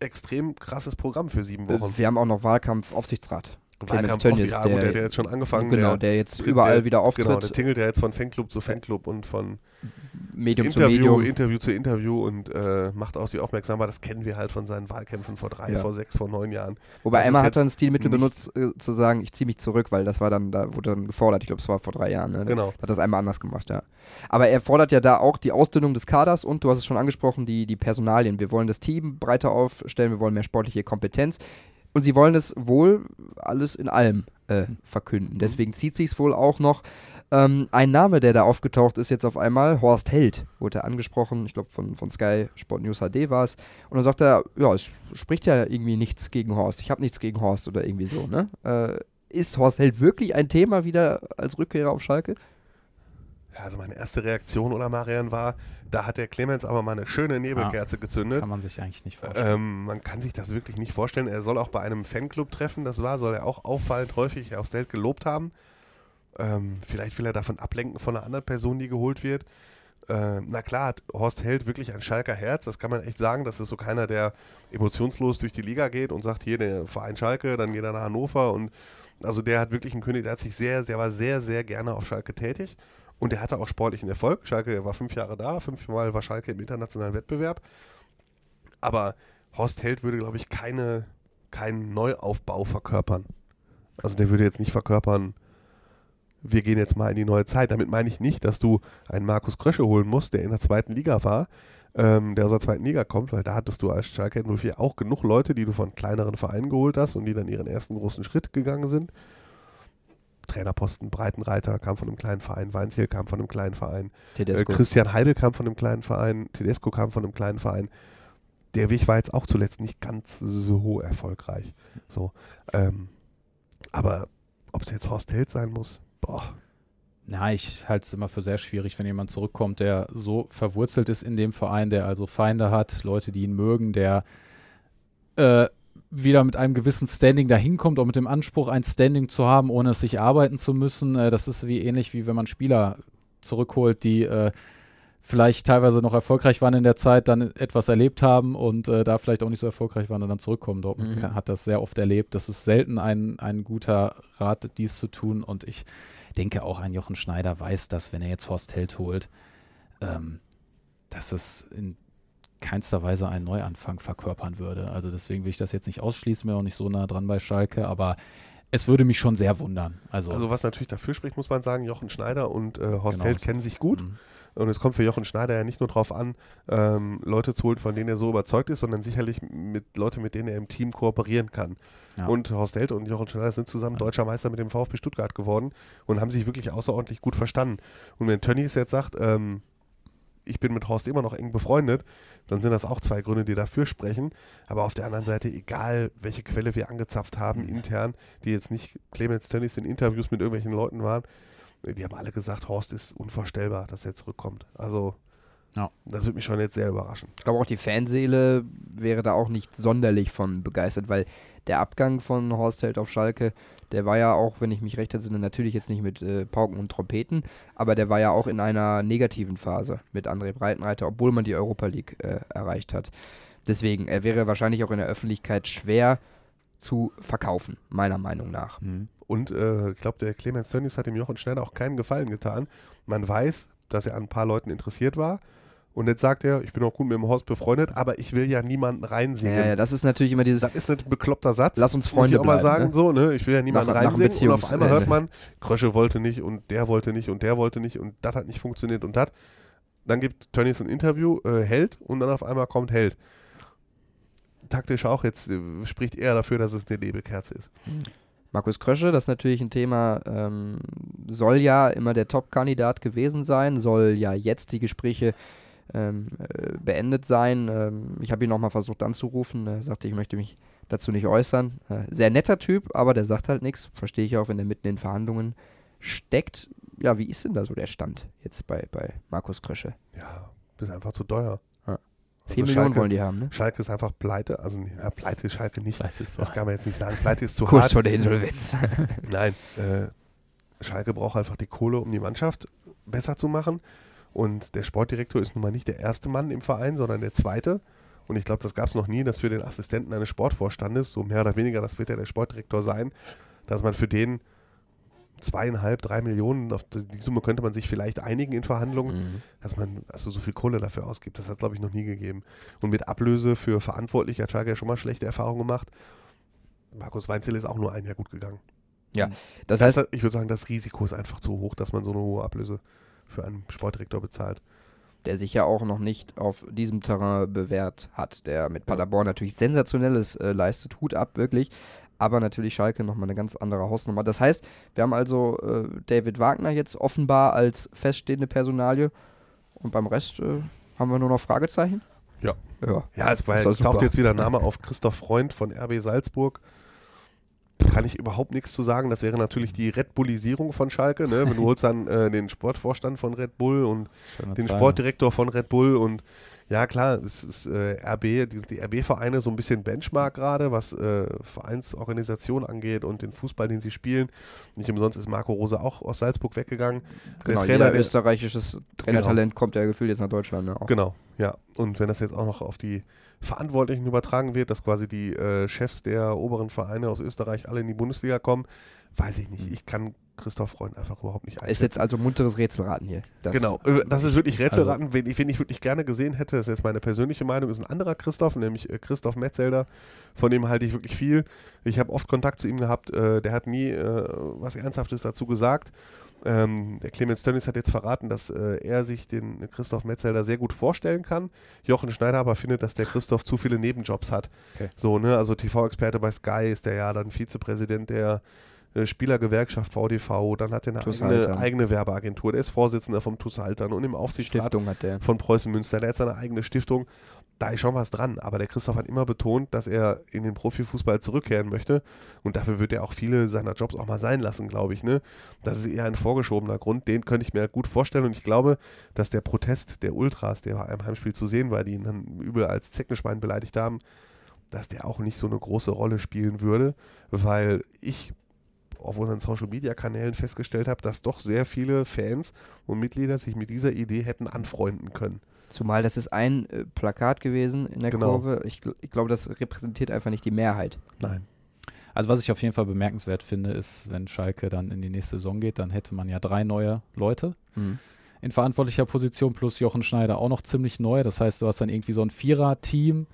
extrem krasses Programm für sieben Wochen. Äh, Wir haben auch noch Wahlkampf Aufsichtsrat. Wahlkampf, Tönnies, ja, gut, der, der, der jetzt schon angefangen. genau, der jetzt tritt- überall der- wieder auftritt, Genau, der tingelt ja jetzt von Fanclub zu Fanclub und von Medium zu Interview, Medium. Interview zu Interview und äh, macht auch sie aufmerksam, weil das kennen wir halt von seinen Wahlkämpfen vor drei, Ja. vor sechs, vor neun Jahren. Wobei das einmal hat jetzt er ein Stilmittel benutzt, äh, zu sagen, ich ziehe mich zurück, weil das war dann, da wurde dann gefordert. Ich glaube, es war vor drei Jahren. Ne? Genau. Hat das einmal anders gemacht, ja. Aber er fordert ja da auch die Ausdünnung des Kaders und du hast es schon angesprochen, die, die Personalien. Wir wollen das Team breiter aufstellen, wir wollen mehr sportliche Kompetenz. Und sie wollen es wohl alles in allem äh, verkünden. Deswegen zieht sich es wohl auch noch. Ähm, ein Name, der da aufgetaucht ist jetzt auf einmal, Horst Held, wurde er angesprochen, ich glaube von, von Sky Sport News HD war es. Und dann sagt er, ja, es spricht ja irgendwie nichts gegen Horst. Ich habe nichts gegen Horst oder irgendwie so, ne? Äh, ist Horst Held wirklich ein Thema wieder als Rückkehrer auf Schalke? Also meine erste Reaktion, oder Marian, war, da hat der Clemens aber mal eine schöne Nebelkerze gezündet. Kann man sich eigentlich nicht vorstellen. Ähm, man kann sich das wirklich nicht vorstellen. Er soll auch bei einem Fanclub treffen, das war, soll er auch auffallend häufig aus Held gelobt haben. Ähm, vielleicht will er davon ablenken von einer anderen Person, die geholt wird. Äh, na klar, hat Horst Held wirklich ein Schalker Herz, das kann man echt sagen. Das ist so keiner, der emotionslos durch die Liga geht und sagt, hier der Verein Schalke, dann geht er nach Hannover und also der hat wirklich einen König, der hat sich sehr, der war sehr, sehr gerne auf Schalke tätig und der hatte auch sportlichen Erfolg. Schalke war fünf Jahre da, fünfmal war Schalke im internationalen Wettbewerb. Aber Horst Held würde, glaube ich, keine, keinen Neuaufbau verkörpern. Also der würde jetzt nicht verkörpern, wir gehen jetzt mal in die neue Zeit. Damit meine ich nicht, dass du einen Markus Krösche holen musst, der in der zweiten Liga war, ähm, der aus der zweiten Liga kommt, weil da hattest du als Schalke 04 auch genug Leute, die du von kleineren Vereinen geholt hast und die dann ihren ersten großen Schritt gegangen sind. Trainerposten Breitenreiter kam von einem kleinen Verein, Weinziel kam von einem kleinen Verein, äh. Christian Heidel kam von einem kleinen Verein, Tedesco kam von einem kleinen Verein. Der Weg war jetzt auch zuletzt nicht ganz so erfolgreich. So, ähm, aber ob es jetzt Horst Held sein muss, boah. Na, ich halte es immer für sehr schwierig, wenn jemand zurückkommt, der so verwurzelt ist in dem Verein, der also Feinde hat, Leute, die ihn mögen, der äh, wieder mit einem gewissen Standing dahin kommt, auch mit dem Anspruch, ein Standing zu haben, ohne es sich arbeiten zu müssen. Äh, das ist wie ähnlich wie wenn man Spieler zurückholt, die äh, vielleicht teilweise noch erfolgreich waren in der Zeit, dann etwas erlebt haben und äh, da vielleicht auch nicht so erfolgreich waren und dann zurückkommen. Dortmund Mhm. hat das sehr oft erlebt. Das ist selten ein, ein guter Rat, dies zu tun und ich denke auch ein Jochen Schneider weiß das, wenn er jetzt Horst Held holt, ähm, dass es in keinster Weise einen Neuanfang verkörpern würde. Also deswegen will ich das jetzt nicht ausschließen, mir auch nicht so nah dran bei Schalke, aber es würde mich schon sehr wundern. Also, Also was natürlich dafür spricht, muss man sagen, Jochen Schneider und äh, Horst Genau. Held kennen sich gut. Mhm. Und es kommt für Jochen Schneider ja nicht nur darauf an, ähm, Leute zu holen, von denen er so überzeugt ist, sondern sicherlich mit Leute, mit denen er im Team kooperieren kann. Ja. Und Horst Held und Jochen Schneider sind zusammen deutscher Meister mit dem VfB Stuttgart geworden und haben sich wirklich außerordentlich gut verstanden. Und wenn Tönnies jetzt sagt, ähm, ich bin mit Horst immer noch eng befreundet, dann sind das auch zwei Gründe, die dafür sprechen. Aber auf der anderen Seite, egal welche Quelle wir angezapft haben, Mhm. intern, die jetzt nicht Clemens Tönnies in Interviews mit irgendwelchen Leuten waren, die haben alle gesagt, Horst ist unvorstellbar, dass er zurückkommt. Also, Ja. das würde mich schon jetzt sehr überraschen. Ich glaube auch die Fanseele wäre da auch nicht sonderlich von begeistert, weil der Abgang von Horst Held auf Schalke, der war ja auch, wenn ich mich recht entsinne, natürlich jetzt nicht mit äh, Pauken und Trompeten, aber der war ja auch in einer negativen Phase mit André Breitenreiter, obwohl man die Europa League äh, erreicht hat. Deswegen, er wäre wahrscheinlich auch in der Öffentlichkeit schwer zu verkaufen, meiner Meinung nach. Mhm. Und äh, ich glaube, der Clemens Tönnies hat dem Jochen Schneider auch keinen Gefallen getan. Man weiß, dass er an ein paar Leuten interessiert war. Und jetzt sagt er, ich bin auch gut mit dem Horst befreundet, aber ich will ja niemanden reinsehen. Ja, ja, das ist natürlich immer dieses, Das ist ein bekloppter Satz. Lass uns muss Freunde ich auch mal bleiben, sagen, ne? so, ne? Ich will ja niemanden Nach- nach reinsehen. Und auf einmal hört Ende. man, Krösche wollte nicht und der wollte nicht und der wollte nicht und das hat nicht funktioniert und das. Dann gibt Tönnies ein Interview, äh, Held, und dann auf einmal kommt Held. Taktisch auch jetzt äh, spricht eher dafür, dass es eine Nebelkerze ist. Markus Krösche, das ist natürlich ein Thema, ähm, soll ja immer der Top-Kandidat gewesen sein, soll ja jetzt die Gespräche ähm, äh, beendet sein. Ähm, ich habe ihn nochmal versucht anzurufen, er sagte, ich möchte mich dazu nicht äußern. Äh, sehr netter Typ, aber der sagt halt nichts. Verstehe ich auch, wenn er mitten in Verhandlungen steckt. Ja, wie ist denn da so der Stand jetzt bei, bei Markus Krösche? Ja, das ist einfach zu teuer. Ja. Also 4 Millionen Schalke, wollen die haben, ne? Schalke ist einfach pleite. Also, na, pleite ist Schalke nicht. Vielleicht ist Das so. kann man jetzt nicht sagen. Pleite ist zu Kurz hart. vor der Insolvenz. Nein, äh, Schalke braucht einfach die Kohle, um die Mannschaft besser zu machen. Und der Sportdirektor ist nun mal nicht der erste Mann im Verein, sondern der zweite. Und ich glaube, das gab es noch nie, dass für den Assistenten eines Sportvorstandes, so mehr oder weniger, das wird ja der Sportdirektor sein, dass man für den zweieinhalb, drei Millionen, auf die Summe könnte man sich vielleicht einigen in Verhandlungen, Mhm. dass man also so viel Kohle dafür ausgibt. Das hat, glaube ich, noch nie gegeben. Und mit Ablöse für Verantwortliche hat Schalke ja schon mal schlechte Erfahrungen gemacht. Markus Weinzel ist auch nur ein Jahr gut gegangen. Das Das heißt, heißt, ich würde sagen, das Risiko ist einfach zu hoch, dass man so eine hohe Ablöse für einen Sportdirektor bezahlt. der sich ja auch noch nicht auf diesem Terrain bewährt hat, der mit Paderborn natürlich sensationelles äh, leistet, Hut ab, wirklich. Aber natürlich Schalke nochmal eine ganz andere Hausnummer. Das heißt, wir haben also äh, David Wagner jetzt offenbar als feststehende Personalie und beim Rest äh, haben wir nur noch Fragezeichen? Ja. Ja. Ja, es doch es taucht jetzt wieder ein Name auf Christoph Freund von RB Salzburg. Kann ich überhaupt nichts zu sagen. Das wäre natürlich die Red Bullisierung von Schalke. Ne? Wenn du holst dann äh, den Sportvorstand von Red Bull und Schöne den Zeile. Sportdirektor von Red Bull und ja klar, es ist äh, RB, die, die RB-Vereine so ein bisschen Benchmark gerade, was äh, Vereinsorganisation angeht und den Fußball, den sie spielen. Nicht umsonst ist Marco Rose auch aus Salzburg weggegangen. Genau, der Trainer, der, österreichisches Trainertalent kommt ja gefühlt jetzt nach Deutschland. Ne? Genau, ja. Und wenn das jetzt auch noch auf die Verantwortlichen übertragen wird, dass quasi die äh, Chefs der oberen Vereine aus Österreich alle in die Bundesliga kommen, weiß ich nicht. Ich kann Christoph Freund einfach überhaupt nicht Ist jetzt also munteres Rätselraten hier. Das- Genau, äh, das ist wirklich Rätselraten. wen, ich, wen ich wirklich gerne gesehen hätte, das ist jetzt meine persönliche Meinung, ist ein anderer Christoph, nämlich äh, Christoph Metzelder. Von dem halte ich wirklich viel. Ich habe oft Kontakt zu ihm gehabt. Äh, der hat nie was Ernsthaftes dazu gesagt. Ähm, der Clemens Tönnies hat jetzt verraten, dass äh, er sich den Christoph Metzelder sehr gut vorstellen kann. Jochen Schneider aber findet, dass der Christoph zu viele Nebenjobs hat. Okay. So, ne, also TV-Experte bei Sky ist der ja dann Vizepräsident der Spielergewerkschaft VDV, dann hat er eine eigene, eigene Werbeagentur, der ist Vorsitzender vom TuS Haltern und im Aufsichtsrat von Preußen Münster, der hat seine eigene Stiftung. Da ist schon was dran, aber der Christoph hat immer betont, dass er in den Profifußball zurückkehren möchte und dafür wird er auch viele seiner Jobs auch mal sein lassen, glaube ich. Ne? Das ist eher ein vorgeschobener Grund, den könnte ich mir gut vorstellen und ich glaube, dass der Protest der Ultras, der bei einem Heimspiel zu sehen war, die ihn dann übel als Zeckenschwein beleidigt haben, dass der auch nicht so eine große Rolle spielen würde, weil ich auf unseren Social Media Kanälen festgestellt habe, dass doch sehr viele Fans und Mitglieder sich mit dieser Idee hätten anfreunden können. Zumal das ist ein äh, Plakat gewesen in der Genau. Kurve. Ich, ich glaube, das repräsentiert einfach nicht die Mehrheit. Nein. Also was ich auf jeden Fall bemerkenswert finde, ist, wenn Schalke dann in die nächste Saison geht, dann hätte man ja drei neue Leute Mhm. in verantwortlicher Position plus Jochen Schneider auch noch ziemlich neu. Das heißt, du hast dann irgendwie so ein Vierer-Team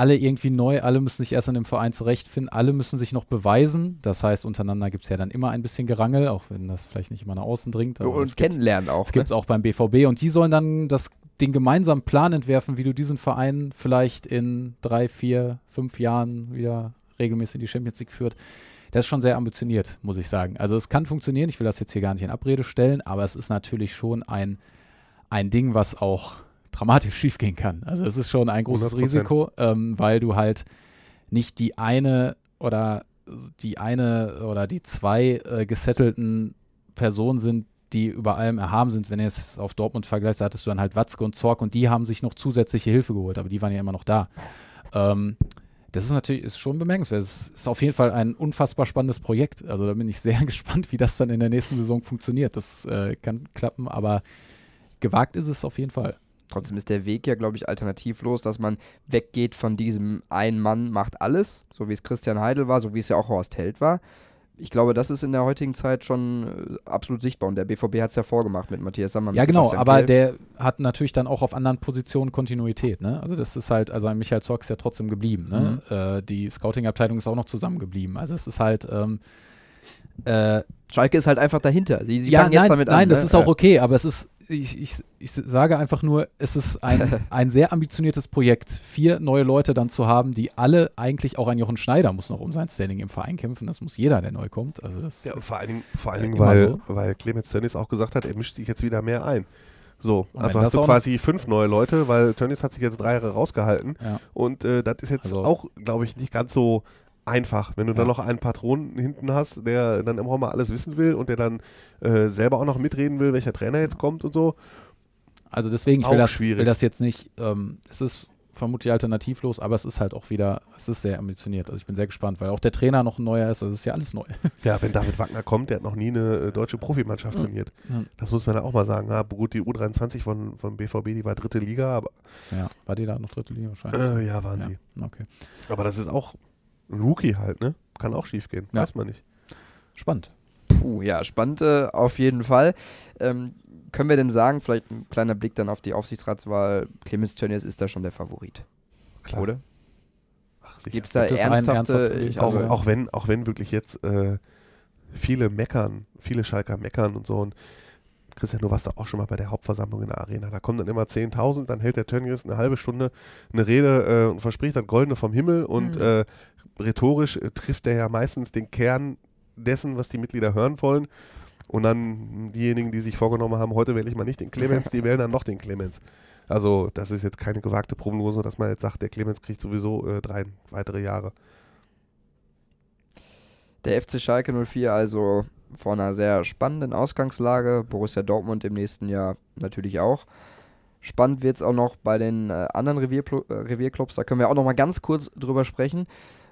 alle irgendwie neu, alle müssen sich erst in dem Verein zurechtfinden, alle müssen sich noch beweisen. Das heißt, untereinander gibt es ja dann immer ein bisschen Gerangel, auch wenn das vielleicht nicht immer nach außen dringt. und kennenlernen auch. Das gibt es ne? auch beim BVB und die sollen dann das, den gemeinsamen Plan entwerfen, wie du diesen Verein vielleicht in drei, vier, fünf Jahren wieder regelmäßig in die Champions League führt. Das ist schon sehr ambitioniert, muss ich sagen. Also es kann funktionieren, ich will das jetzt hier gar nicht in Abrede stellen, aber es ist natürlich schon ein, ein Ding, was auch dramatisch schiefgehen kann. Also es ist schon ein großes 100%. Risiko, ähm, weil du halt nicht die eine oder die eine oder die zwei äh, gesettelten Personen sind, die über allem erhaben sind. Wenn du jetzt auf Dortmund vergleichst, hattest du dann halt Watzke und Zorg und die haben sich noch zusätzliche Hilfe geholt, aber die waren ja immer noch da. Ähm, das ist natürlich ist schon bemerkenswert. Es ist auf jeden Fall ein unfassbar spannendes Projekt. Also da bin ich sehr gespannt, wie das dann in der nächsten Saison funktioniert. Das äh, kann klappen, aber gewagt ist es auf jeden Fall. Trotzdem ist der Weg ja, glaube ich, alternativlos, dass man weggeht von diesem ein Mann macht alles, so wie es Christian Heidel war, so wie es ja auch Horst Held war. Ich glaube, das ist in der heutigen Zeit schon äh, absolut sichtbar und der BVB hat es ja vorgemacht mit Matthias Sammer. Ja, genau, aber Kell. der hat natürlich dann auch auf anderen Positionen Kontinuität. Ne? Also, das ist halt, also ein Michael Zorc ist ja trotzdem geblieben. Ne? Mhm. Äh, die Scouting-Abteilung ist auch noch zusammengeblieben. Also, es ist halt. Ähm, äh, Schalke ist halt einfach dahinter. Sie, sie ja, fangen jetzt nein, damit an. Nein, das ne? ist auch okay, aber es ist, ich, ich, ich sage einfach nur, es ist ein, ein sehr ambitioniertes Projekt, vier neue Leute dann zu haben, die alle eigentlich auch ein Jochen Schneider muss noch um sein Standing im Verein kämpfen. Das muss jeder, der neu kommt. Also das ja, vor allen Dingen, vor allen Dingen weil, so. weil Clemens Tönnies auch gesagt hat, er mischt sich jetzt wieder mehr ein. So, und also hast du quasi fünf neue Leute, weil Tönnies hat sich jetzt drei Jahre rausgehalten. Ja. Und äh, das ist jetzt also auch, glaube ich, nicht ganz so einfach, wenn du ja. dann noch einen Patron hinten hast, der dann immer mal alles wissen will und der dann äh, selber auch noch mitreden will, welcher Trainer jetzt kommt und so. Also deswegen, ich will das, will das, jetzt nicht, ähm, es ist vermutlich alternativlos, aber es ist halt auch wieder, es ist sehr ambitioniert. Also ich bin sehr gespannt, weil auch der Trainer noch ein neuer ist, also es ist ja alles neu. Ja, wenn David Wagner kommt, der hat noch nie eine äh, deutsche Profimannschaft ja. trainiert. Ja. Das muss man ja auch mal sagen. Ja, gut, die U23 von, von BVB, die war dritte Liga, aber. Ja, war die da noch dritte Liga wahrscheinlich? Äh, ja, waren sie. Okay. Aber das ist auch ein Rookie halt, ne? Kann auch schief gehen, weiß man nicht. Spannend. Puh, ja, spannend äh, auf jeden Fall. Ähm, können wir denn sagen, vielleicht ein kleiner Blick dann auf die Aufsichtsratswahl, Clemens Tönnies ist da schon der Favorit? Klar. Oder? Gibt es da ernsthafte, ich, auch, auch, wenn, auch wenn wirklich jetzt äh, viele meckern, viele Schalker meckern und so und Christian, du warst da auch schon mal bei der Hauptversammlung in der Arena. Da kommen dann immer 10.000, dann hält der Tönnies eine halbe Stunde eine Rede äh, und verspricht dann Goldene vom Himmel und mhm. äh, rhetorisch äh, trifft er ja meistens den Kern dessen, was die Mitglieder hören wollen. Und dann diejenigen, die sich vorgenommen haben, heute wähle ich mal nicht den Clemens, die wählen dann noch den Clemens. Also das ist jetzt keine gewagte Prognose, dass man jetzt sagt, der Clemens kriegt sowieso äh, drei weitere Jahre. Der FC Schalke 04 also vor einer sehr spannenden Ausgangslage. Borussia Dortmund im nächsten Jahr natürlich auch. Spannend wird es auch noch bei den äh, anderen Revierpl äh, Revierclubs. Da können wir auch noch mal ganz kurz drüber sprechen.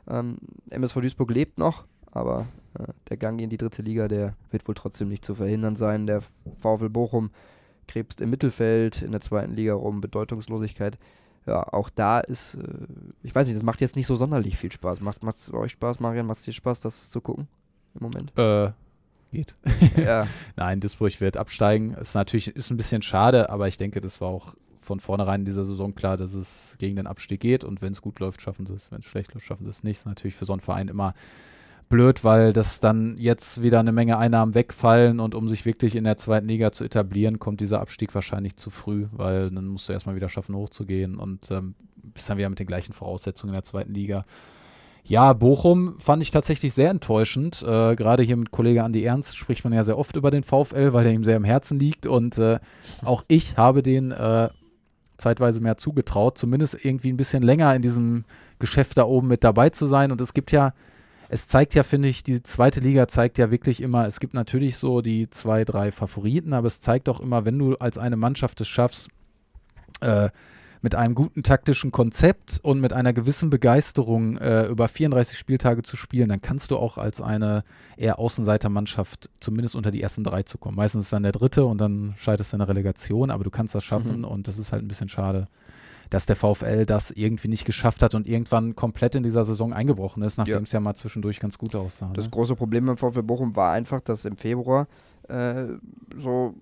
Ähm, MSV Duisburg lebt noch, aber äh, der Gang in die dritte Liga, der wird wohl trotzdem nicht zu verhindern sein. Der VfL Bochum krebst im Mittelfeld in der zweiten Liga rum, Bedeutungslosigkeit. Ja, auch da ist, äh, ich weiß nicht, das macht jetzt nicht so sonderlich viel Spaß. Macht es euch Spaß, Marian? Macht es dir Spaß, das zu gucken im Moment? Äh, geht. Ja. Nein, Duisburg wird absteigen. Ist natürlich ist ein bisschen schade, aber ich denke, das war auch von vornherein in dieser Saison klar, dass es gegen den Abstieg geht und wenn es gut läuft, schaffen sie es. Wenn es schlecht läuft, schaffen sie es nicht. Ist natürlich für so einen Verein immer blöd, weil das dann jetzt wieder eine Menge Einnahmen wegfallen und um sich wirklich in der zweiten Liga zu etablieren, kommt dieser Abstieg wahrscheinlich zu früh, weil dann musst du erstmal wieder schaffen, hochzugehen und ähm, bist dann wieder mit den gleichen Voraussetzungen in der zweiten Liga. Ja, Bochum fand ich tatsächlich sehr enttäuschend. Äh, Gerade hier mit Kollege Andi Ernst spricht man ja sehr oft über den VfL, weil der ihm sehr am Herzen liegt. Und äh, auch ich habe den äh, zeitweise mehr zugetraut, zumindest irgendwie ein bisschen länger in diesem Geschäft da oben mit dabei zu sein. Und es gibt ja, es zeigt ja, finde ich, die zweite Liga zeigt ja wirklich immer, es gibt natürlich so die zwei, drei Favoriten, aber es zeigt auch immer, wenn du als eine Mannschaft es schaffst, äh, mit einem guten taktischen Konzept und mit einer gewissen Begeisterung äh, über 34 Spieltage zu spielen, dann kannst du auch als eine eher Außenseitermannschaft zumindest unter die ersten drei zu kommen. Meistens ist dann der dritte und dann scheiterst du in der Relegation, aber du kannst das schaffen mhm. und das ist halt ein bisschen schade, dass der VfL das irgendwie nicht geschafft hat und irgendwann komplett in dieser Saison eingebrochen ist, nachdem ja. es ja mal zwischendurch ganz gut aussah. Das ne? große Problem beim VfL Bochum war einfach, dass im Februar äh, so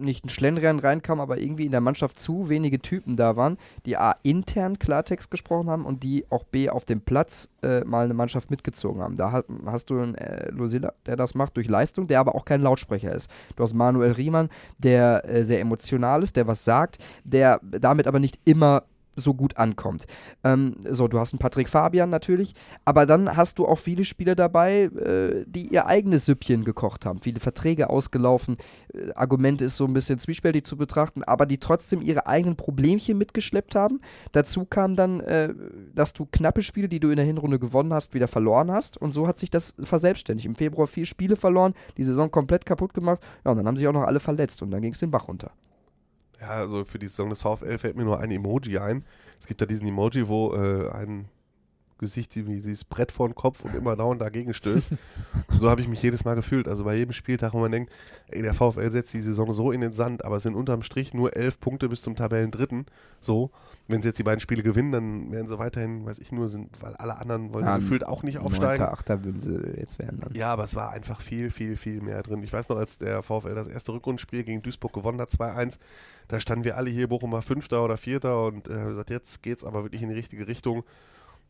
nicht ein Schlendrian reinkam, aber irgendwie in der Mannschaft zu wenige Typen da waren, die A intern Klartext gesprochen haben und die auch B auf dem Platz äh, mal eine Mannschaft mitgezogen haben. Da hat, hast du einen äh, Losilla, der das macht durch Leistung, der aber auch kein Lautsprecher ist. Du hast Manuel Riemann, der äh, sehr emotional ist, der was sagt, der damit aber nicht immer so gut ankommt. Ähm, so, du hast einen Patrick Fabian natürlich, aber dann hast du auch viele Spieler dabei, äh, die ihr eigenes Süppchen gekocht haben, viele Verträge ausgelaufen. Äh, Argument ist so ein bisschen zwiespältig zu betrachten, aber die trotzdem ihre eigenen Problemchen mitgeschleppt haben. Dazu kam dann, äh, dass du knappe Spiele, die du in der Hinrunde gewonnen hast, wieder verloren hast und so hat sich das verselbstständigt. Im Februar vier Spiele verloren, die Saison komplett kaputt gemacht, ja, und dann haben sich auch noch alle verletzt und dann ging es den Bach runter. Ja, also für die Saison des VfL fällt mir nur ein Emoji ein. Es gibt da diesen Emoji, wo äh, ein Gesicht wie dieses Brett vor den Kopf und immer dauernd dagegen stößt. so habe ich mich jedes Mal gefühlt. Also bei jedem Spieltag, wo man denkt, ey, der VfL setzt die Saison so in den Sand, aber es sind unterm Strich nur elf Punkte bis zum Tabellendritten. So, wenn sie jetzt die beiden Spiele gewinnen, dann werden sie weiterhin, weiß ich nur, sind, weil alle anderen wollen ja, gefühlt auch nicht aufsteigen. 9., 8. würden sie jetzt werden dann. Ja, aber es war einfach viel, viel, viel mehr drin. Ich weiß noch, als der VfL das erste Rückrundenspiel gegen Duisburg gewonnen hat, 2-1, da standen wir alle hier, Bochum war Fünfter oder Vierter und äh, gesagt, jetzt geht es aber wirklich in die richtige Richtung.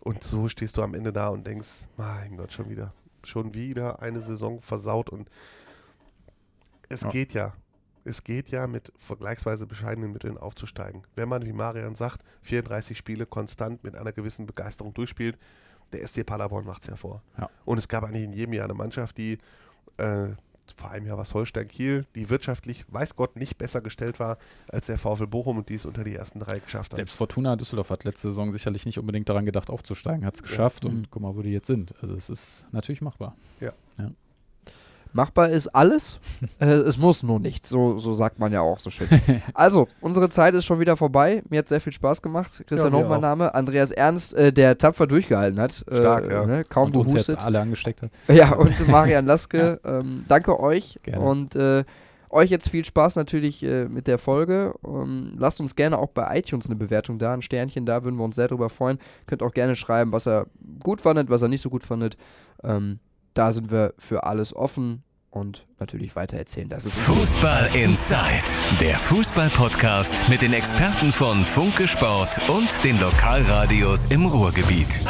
Und so stehst du am Ende da und denkst, mein Gott, schon wieder, schon wieder eine Saison versaut und es ja. geht ja. Es geht ja mit vergleichsweise bescheidenen Mitteln aufzusteigen. Wenn man, wie Marian sagt, 34 Spiele konstant mit einer gewissen Begeisterung durchspielt, der SC Paderborn macht es hervor. Ja. Und es gab eigentlich in jedem Jahr eine Mannschaft, die äh, vor einem Jahr was Holstein Kiel, die wirtschaftlich, weiß Gott, nicht besser gestellt war als der VfL Bochum und die es unter die ersten drei geschafft hat. Selbst Fortuna Düsseldorf hat letzte Saison sicherlich nicht unbedingt daran gedacht, aufzusteigen, hat es geschafft ja. und mhm. guck mal, wo die jetzt sind. Also es ist natürlich machbar. Ja. Machbar ist alles. äh, es muss nur nichts. So, so sagt man ja auch so schön. Also, unsere Zeit ist schon wieder vorbei. Mir hat sehr viel Spaß gemacht. Christian ja, mein Name. Andreas Ernst, äh, der tapfer durchgehalten hat. Äh, Stark, äh, ja. Ne, kaum und behustet. uns jetzt alle angesteckt hat. Ja, und Marian Laske. ja. ähm, danke euch. Gerne. Und äh, euch jetzt viel Spaß natürlich äh, mit der Folge. Um, ähm, lasst uns gerne auch bei iTunes eine Bewertung da, ein Sternchen da, würden wir uns sehr drüber freuen. Könnt auch gerne schreiben, was er gut fandet, was er nicht so gut fandet. Ähm, da sind wir für alles offen und natürlich weiter erzählen. Das ist Fußball Inside, der Fußball-Podcast mit den Experten von Funke Sport und den Lokalradios im Ruhrgebiet.